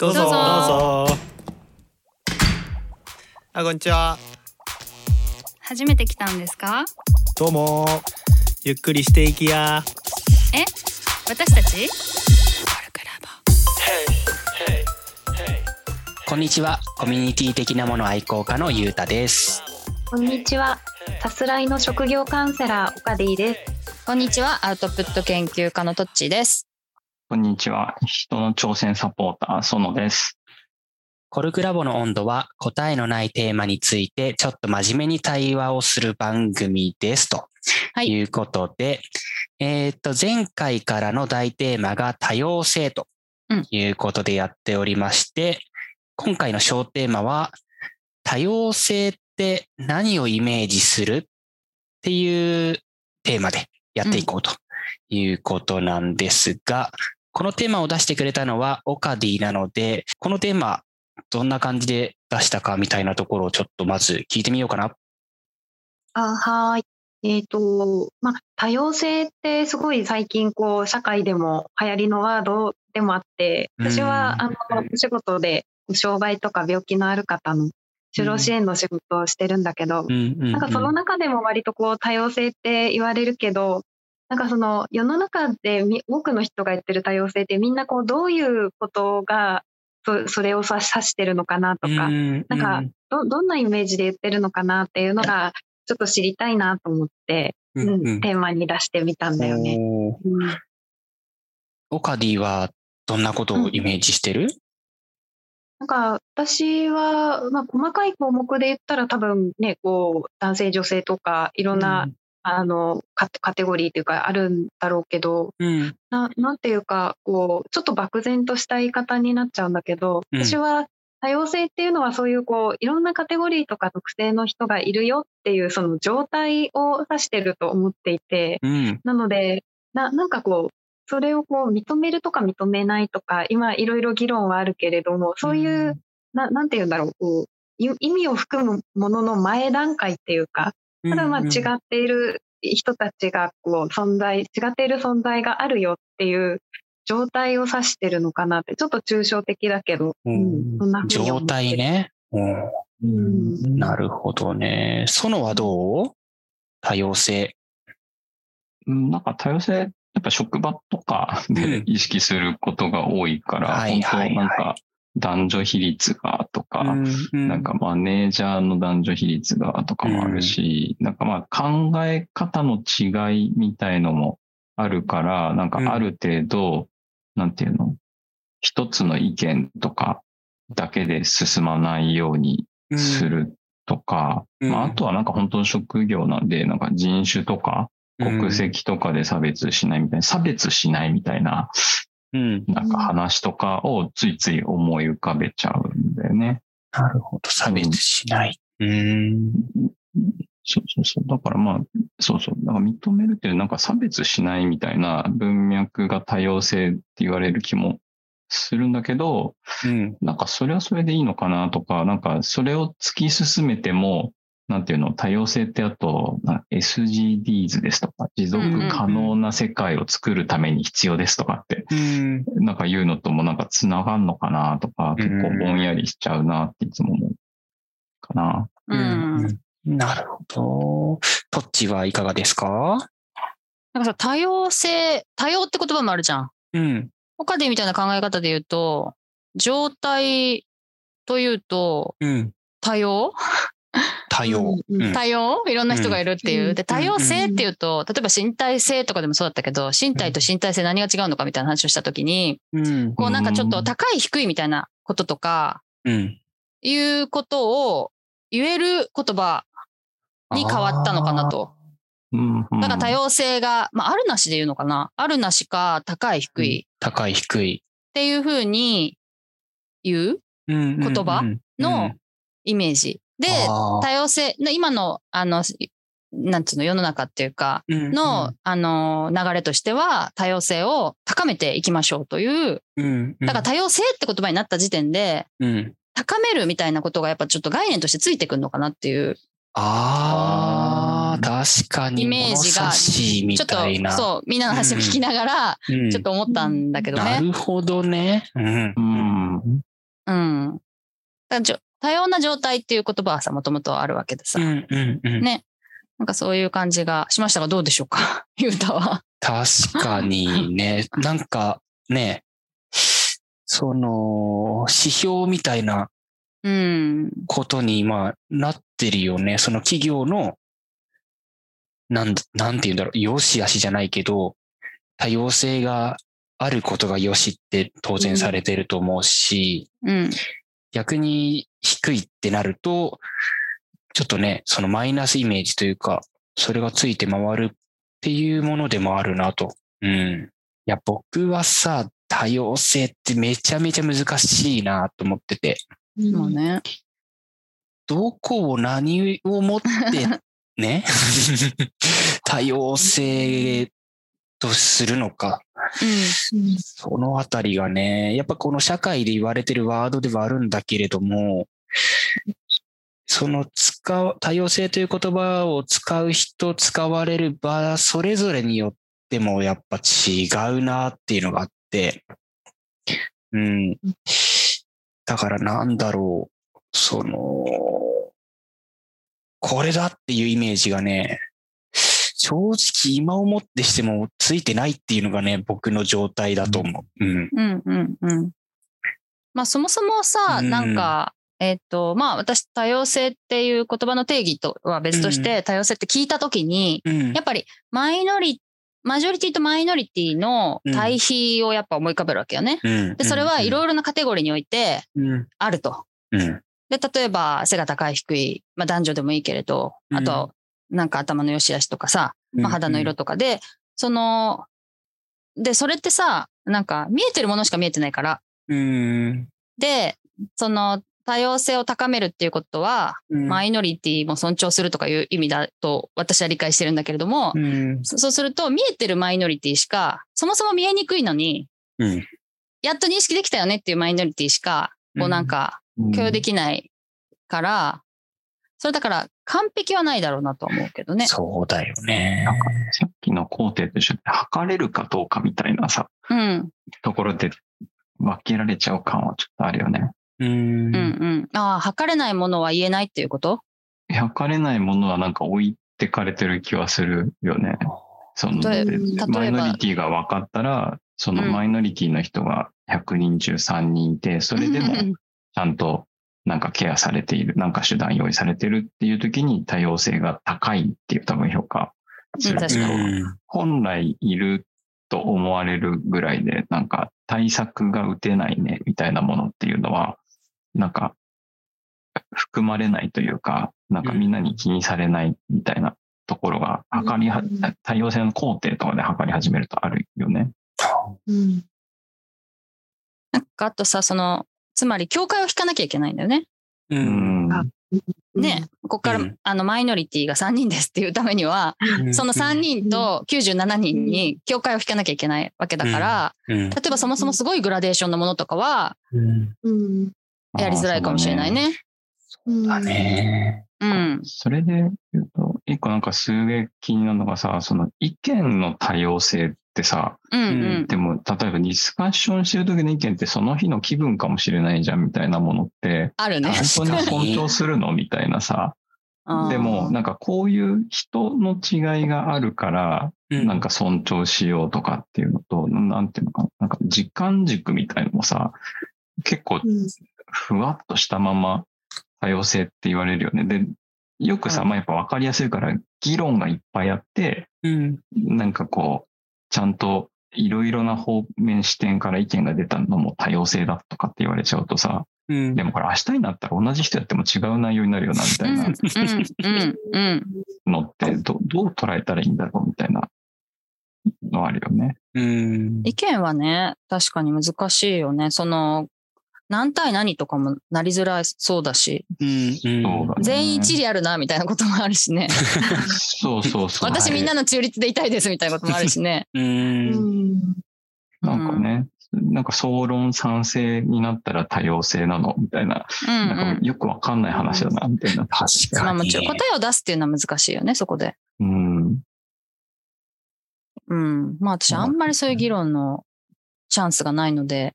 どうぞ。どうぞ。どうぞあこんにちは。初めて来たんですか？どうも。ゆっくりしていきや。え？私たち？こんにちは。コミュニティ的なもの愛好家のゆうたです。こんにちは。さすらいの職業カウンセラー岡ディです。こんにちは。アウトプット研究家のトッチーですこんにちは。人の挑戦サポーター、園です。コルクラボの温度は答えのないテーマについてちょっと真面目に対話をする番組です。とはいいうことで、えっ、と、前回からの大テーマが多様性とうんいうことでやっておりまして、今回の小テーマは多様性って何をイメージするっていうテーマでやっていこうということなんですが、このテーマを出してくれたのはオカディなので、このテーマどんな感じで出したかみたいなところをちょっとまず聞いてみようかな。あはーい。えっ、と、まあ、多様性ってすごい最近こう社会でも流行りのワードでもあって、私はあのお仕事で障害とか病気のある方の就労支援の仕事をしてるんだけど、なんかその中でも割とこう多様性って言われるけど、なんかその世の中でみ多くの人が言ってる多様性ってみんなこうどういうことがそそれを指指してるのかなとか、うんなんかどどんなイメージで言ってるのかなっていうのがちょっと知りたいなと思って、ううんんうん。テーマに出してみたんだよね。うんオカディはどんなことをイメージしてる、なんか私は、まあ、細かい項目で言ったら多分ねこう男性女性とかいろんな、あのカカテゴリーというかあるんだろうけどうん。ななんていうかこうちょっと漠然とした言い方になっちゃうんだけど、うん。私は多様性っていうのはそういうこういろんなカテゴリーとか特性の人がいるよっていうその状態を指してると思っていてうん。なのでななんかこうそれをこう認めるとか認めないとか今いろいろ議論はあるけれどもそういう、ななんて言うんだろうこうい意味を含むものの前段階っていうかただまあ違っている人たちがこう存在、違っている存在があるよっていう状態を指してるのかなって、ちょっと抽象的だけど、ううんん、そんな状態ね。うん。うん。なるほどね。園はどう？多様性。うんなんか多様性、やっぱ職場とかうん。で意識することが多いから、はいはいはい。本当なんか男女比率がとか、なんかマネージャーの男女比率がとかもあるし、なんかまあ考え方の違いみたいのもあるから、なんかある程度、なんていうの？一つの意見とかだけで進まないようにするとか、うん。まあ、あとはなんか本当の職業なんで、なんか人種とか国籍とかで差別しないみたいな、差別しないみたいな、うん。なんか話とかをついつい思い浮かべちゃうんだよね。なるほど。差別しない。うん。そうそうそう。だからまあ、そうそう。なんか認めるっていう、なんか差別しないみたいな文脈が多様性って言われる気もするんだけど、うん。なんかそれはそれでいいのかなとか、なんかそれを突き進めても、なんていうの、多様性ってあと、な SGDs ですとか、持続可能な世界を作るために必要ですとかって、うん。なんか言うのともなんか繋がんのかなとか、結構ぼんやりしちゃうなっていつも思うかな。うん、なるほど。トッチはいかがですか？なんかさ多様性多様って言葉もあるじゃんうん。他でみたいな考え方で言うと状態というとうん。多様？多様。うんうん多様いろんな人がいるっていう。うんで、多様性っていうと、例えば身体性とかでもそうだったけど、身体と身体性何が違うのかみたいな話をしたときに、うん。こうなんかちょっと高い低いみたいなこととか、うん。いうことを言える言葉に変わったのかなと。だから多様性が、まあ、あるなしで言うのかな。あるなしか高い低いっ高い低い。ていうふうに言う言言葉のイメージ。で、多様性、な今の、あの、なんつうの、世の中っていうか、の、あの、流れとしては、多様性を高めていきましょうという、うん、だから多様性って言葉になった時点で、うん、高めるみたいなことがやっぱちょっと概念としてついてくるのかなっていう。ああ、確かに。イメージがちょっと。そうみんなの話を聞きながら、うんちょっと思ったんだけどね。なるほどね。うん。うん。うん。多様な状態っていう言葉はさ、もともとあるわけでさ。うんうんうん、ね。なんかそういう感じがしましたが、どうでしょうか、ゆうたは。確かにね、なんかね、その、指標みたいなことに今なってるよね。その企業の、なん、なんて言うんだろう、良し悪しじゃないけど、多様性があることが良しって当然されてると思うし、うん、逆に低いってなると、ちょっとね、そのマイナスイメージというか、それがついて回るっていうものでもあるなと。うん。いや、僕はさ、多様性ってめちゃめちゃ難しいなと思ってて。もうね。どこを何をもって ね、多様性とするのか。うん、そのあたりがね、やっぱこの社会で言われてるワードではあるんだけれども、その使う、多様性という言葉を使う人、使われる場、それぞれによってもやっぱ違うなっていうのがあって、うん。だからなんだろう、その、これだっていうイメージがね、正直今思ってしてもついてないっていうのがね、僕の状態だと思う。うん。うんうんうん。まあそもそもさ、なんか、えっ、と、まあ私多様性っていう言葉の定義とは別として、多様性って聞いたときに、やっぱりマイノリマジョリティとマイノリティの対比をやっぱ思い浮かべるわけよね。で、それはいろいろなカテゴリーにおいてあると。で、例えば背が高い低い、まあ男女でもいいけれど、あと、なんか頭の良し悪しとかさ、まあ肌の色とかで、その、で、それってさ、なんか見えてるものしか見えてないから。で、その多様性を高めるっていうことは、うん、マイノリティも尊重するとかいう意味だと私は理解してるんだけれども、うん、そうすると見えてるマイノリティしか、そもそも見えにくいのに、うん、やっと認識できたよねっていうマイノリティしか、こうなんか共有できないから、それだから完璧はないだろうなと思うけどね。そうだよね。なんかさっきの工程と一緒で測れるかどうかみたいなさ、うん、ところで分けられちゃう感はちょっとあるよね。うん。うんうん。ああ、測れないものは言えないっていうこと？測れないものはなんか置いてかれてる気はするよね。その、マイノリティが分かったら、そのマイノリティの人が100人中3人いて、それでもちゃんとなんかケアされている、なんか手段用意されてるっていう時に多様性が高いっていう多分評価するけど、本来いると思われるぐらいで、なんか対策が打てないねみたいなものっていうのは、なんか、含まれないというか、なんかみんなに気にされないみたいなところが、測りは、多様性の工程とかで測り始めるとあるよね。うん。なんか、あとさ、その、つまり、境界を引かなきゃいけないんだよね。うん。ね、ここから、うん、あのマイノリティが3人ですっていうためには、うん、その3人と97人に境界を引かなきゃいけないわけだから、うん、例えばそもそもすごいグラデーションのものとかは、やりづらいかもしれないね。そうだね。うん。それで言うと、一個なんかすげえ気になるのがさ、その意見の多様性ってさ、うんうん、でも、例えばディスカッションしてる時の意見ってその日の気分かもしれないじゃんみたいなものって、あるね。本当に尊重するのみたいなさ。でも、なんかこういう人の違いがあるから、なんか尊重しようとかっていうのと、なんていうのかな、なんか時間軸みたいのもさ、結構ふわっとしたまま多様性って言われるよね。で、よくさ、まあやっぱ分かりやすいから議論がいっぱいあって、うん、なんかこう、ちゃんといろいろな方面視点から意見が出たのも多様性だとかって言われちゃうとさ、うん、でもこれ明日になったら同じ人やっても違う内容になるよなみたいなのってどどう捉えたらいいんだろうみたいなのあるよね。うん、意見はね、確かに難しいよね。その何対何とかもなりづらそうだし、うん、全員一理あるなみたいなこともあるしね。そうそうそう。私みんなの中立でいたいですみたいなこともあるしね。うん。なんかね、なんか総論賛成になったら多様性なのみたいな、うんうん、なんかよくわかんない話だなみたいな。確かに。まあもちろん答えを出すっていうのは難しいよね、そこで。うん。うん。まあ私あんまりそういう議論のチャンスがないので、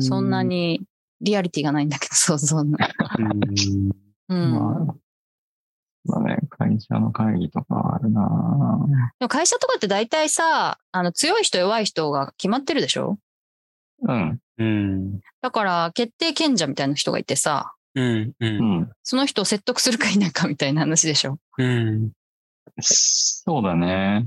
そんなにリアリティがないんだけど、想像の。うん。まあだね、会社の会議とかあるなでも会社とかって大体さ、あの強い人弱い人が決まってるでしょ？うん。うん。だから決定権者みたいな人がいてさ、うん。うん。その人を説得するか否かみたいな話でしょ？うん。そうだね。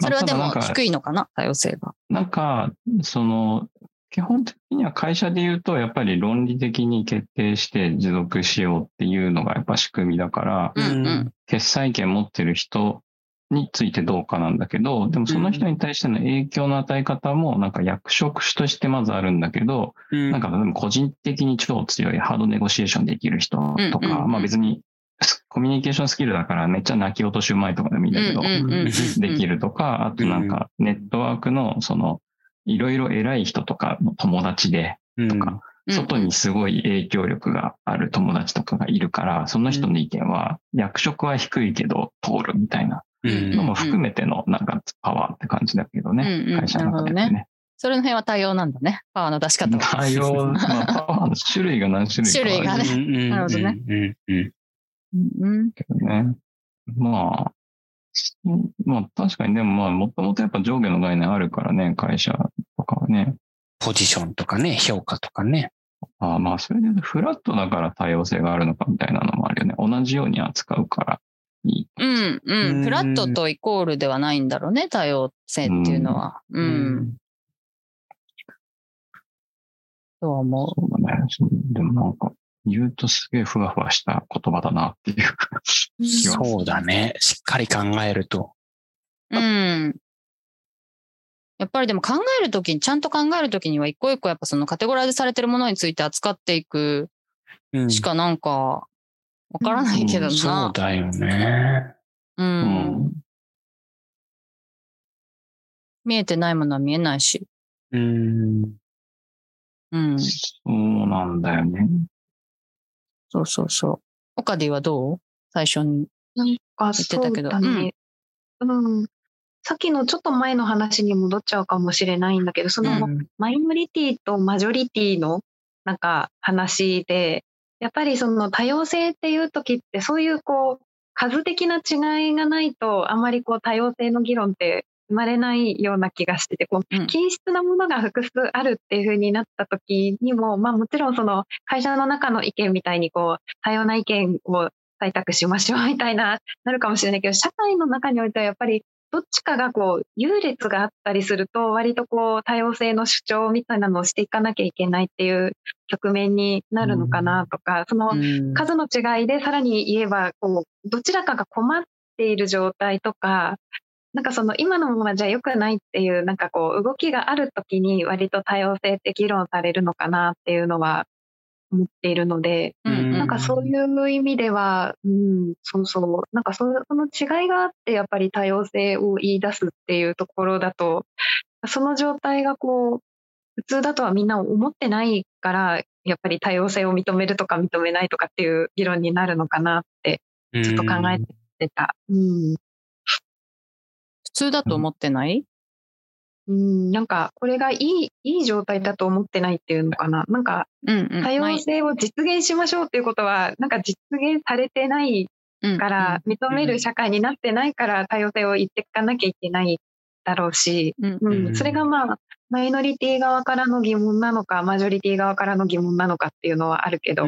それはでも低いのかな、多様性が。なんか、その、基本的には会社で言うと、やっぱり論理的に決定して持続しようっていうのがやっぱ仕組みだから、うんうん、決裁権持ってる人についてどうかなんだけど、でもその人に対しての影響の与え方もなんか役職種としてまずあるんだけど、うん、なんか個人的に超強いハードネゴシエーションできる人とか、まあ別にコミュニケーションスキルだからめっちゃ泣き落としうまいとかでもいいんだけど、できるとか、あとなんかネットワークのそのいろいろ偉い人とかの友達で、とか、外にすごい影響力がある友達とかがいるから、その人の意見は、役職は低いけど通るみたいなのも含めてのなんかパワーって感じだけどね、会社の中でね。それの辺は多様なんだね。パワーの出し方多様、まあ、パワーの種類が何種類か。種類がね。なるほどね。うん。けどね。まあ、まあ確かにでもまあもともとやっぱ上下の概念あるからね、会社とかはね。ポジションとかね、評価とかね。ああまあそれでフラットだから多様性があるのかみたいなのもあるよね。同じように扱うからいい。うんうん。フラットとイコールではないんだろうね、多様性っていうのは。うん。うんとは思う。そうだね。でもなんか、言うとすげえふわふわした言葉だなっていうそうだね。しっかり考えると。うん。やっぱりでも考えるときに、ちゃんと考えるときには一個一個やっぱそのカテゴライズされてるものについて扱っていくしかなんかわからないけどな、うんうん、そうだよね。うん。うん、見えてないものは見えないし。うん。うん。そうなんだよね。そうそうそう。オカディはどう？最初に言ってたけど。ね、うん、うん。さっきのちょっと前の話に戻っちゃうかもしれないんだけど、そのマイノリティとマジョリティのなんか話で、やっぱりその多様性っていう時ってそういうこう数的な違いがないとあまりこう多様性の議論って生まれないような気がしてて、こう、均質なものが複数あるっていう風になった時にも、まあもちろんその会社の中の意見みたいにこう、多様な意見を採択しましょうみたいな、なるかもしれないけど、社会の中においてはやっぱりどっちかがこう優劣があったりすると割とこう多様性の主張みたいなのをしていかなきゃいけないっていう局面になるのかなとか、その数の違いでさらに言えばこうどちらかが困っている状態とかなんかその今のままじゃ良くないっていうなんかこう動きがある時に割と多様性って議論されるのかなっていうのは思っているので、うん、なんかそういう意味では、うん、そうそう、なんかその違いがあってやっぱり多様性を言い出すっていうところだと、その状態がこう、普通だとはみんな思ってないから、やっぱり多様性を認めるとか認めないとかっていう議論になるのかなって、ちょっと考えてた。うん、普通だと思ってない、うん、なんか、これがいい、いい状態だと思ってないっていうのかな。なんか、多様性を実現しましょうっていうことは、なんか実現されてないから、認める社会になってないから、多様性を言っていかなきゃいけないだろうし、うん、それがまあ、マイノリティ側からの疑問なのか、マジョリティ側からの疑問なのかっていうのはあるけど、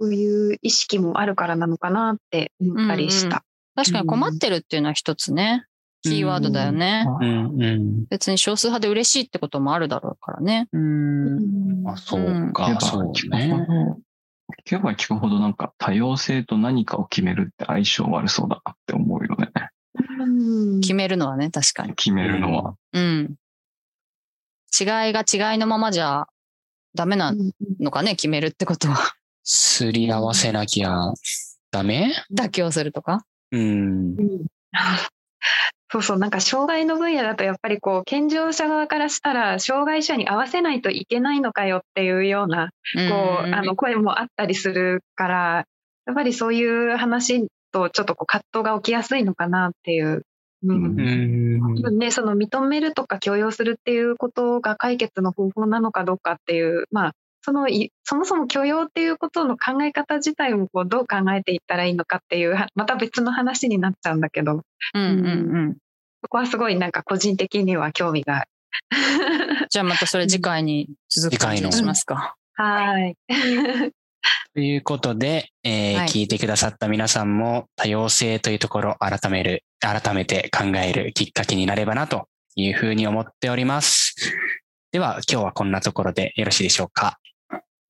そういう意識もあるからなのかなって思ったりした。確かに困ってるっていうのは一つね、キーワードだよね。別に少数派で嬉しいってこともあるだろうからね。うん。あ、そうか、そうね。聞けば聞くほどなんか多様性と何かを決めるって相性悪そうだなって思うよね。決めるのはね、確かに。決めるのは。うん。違いが違いのままじゃダメなのかね、決めるってことは。すり合わせなきゃダメ？妥協するとか？うん。そうそう、なんか障害の分野だとやっぱりこう、健常者側からしたら、障害者に合わせないといけないのかよっていうような、こう、あの、声もあったりするから、やっぱりそういう話とちょっとこう葛藤が起きやすいのかなっていう、うん。ね、その認めるとか許容するっていうことが解決の方法なのかどうかっていう、まあ、そのそもそも許容っていうことの考え方自体をこうどう考えていったらいいのかっていうまた別の話になっちゃうんだけど、うんうんうん、そこはすごいなんか個人的には興味がある。じゃあまたそれ次回に続く感しますか。はい。ということで、えーはい、聞いてくださった皆さんも多様性というところを改める、改めて考えるきっかけになればなというふうに思っております。では今日はこんなところでよろしいでしょうか。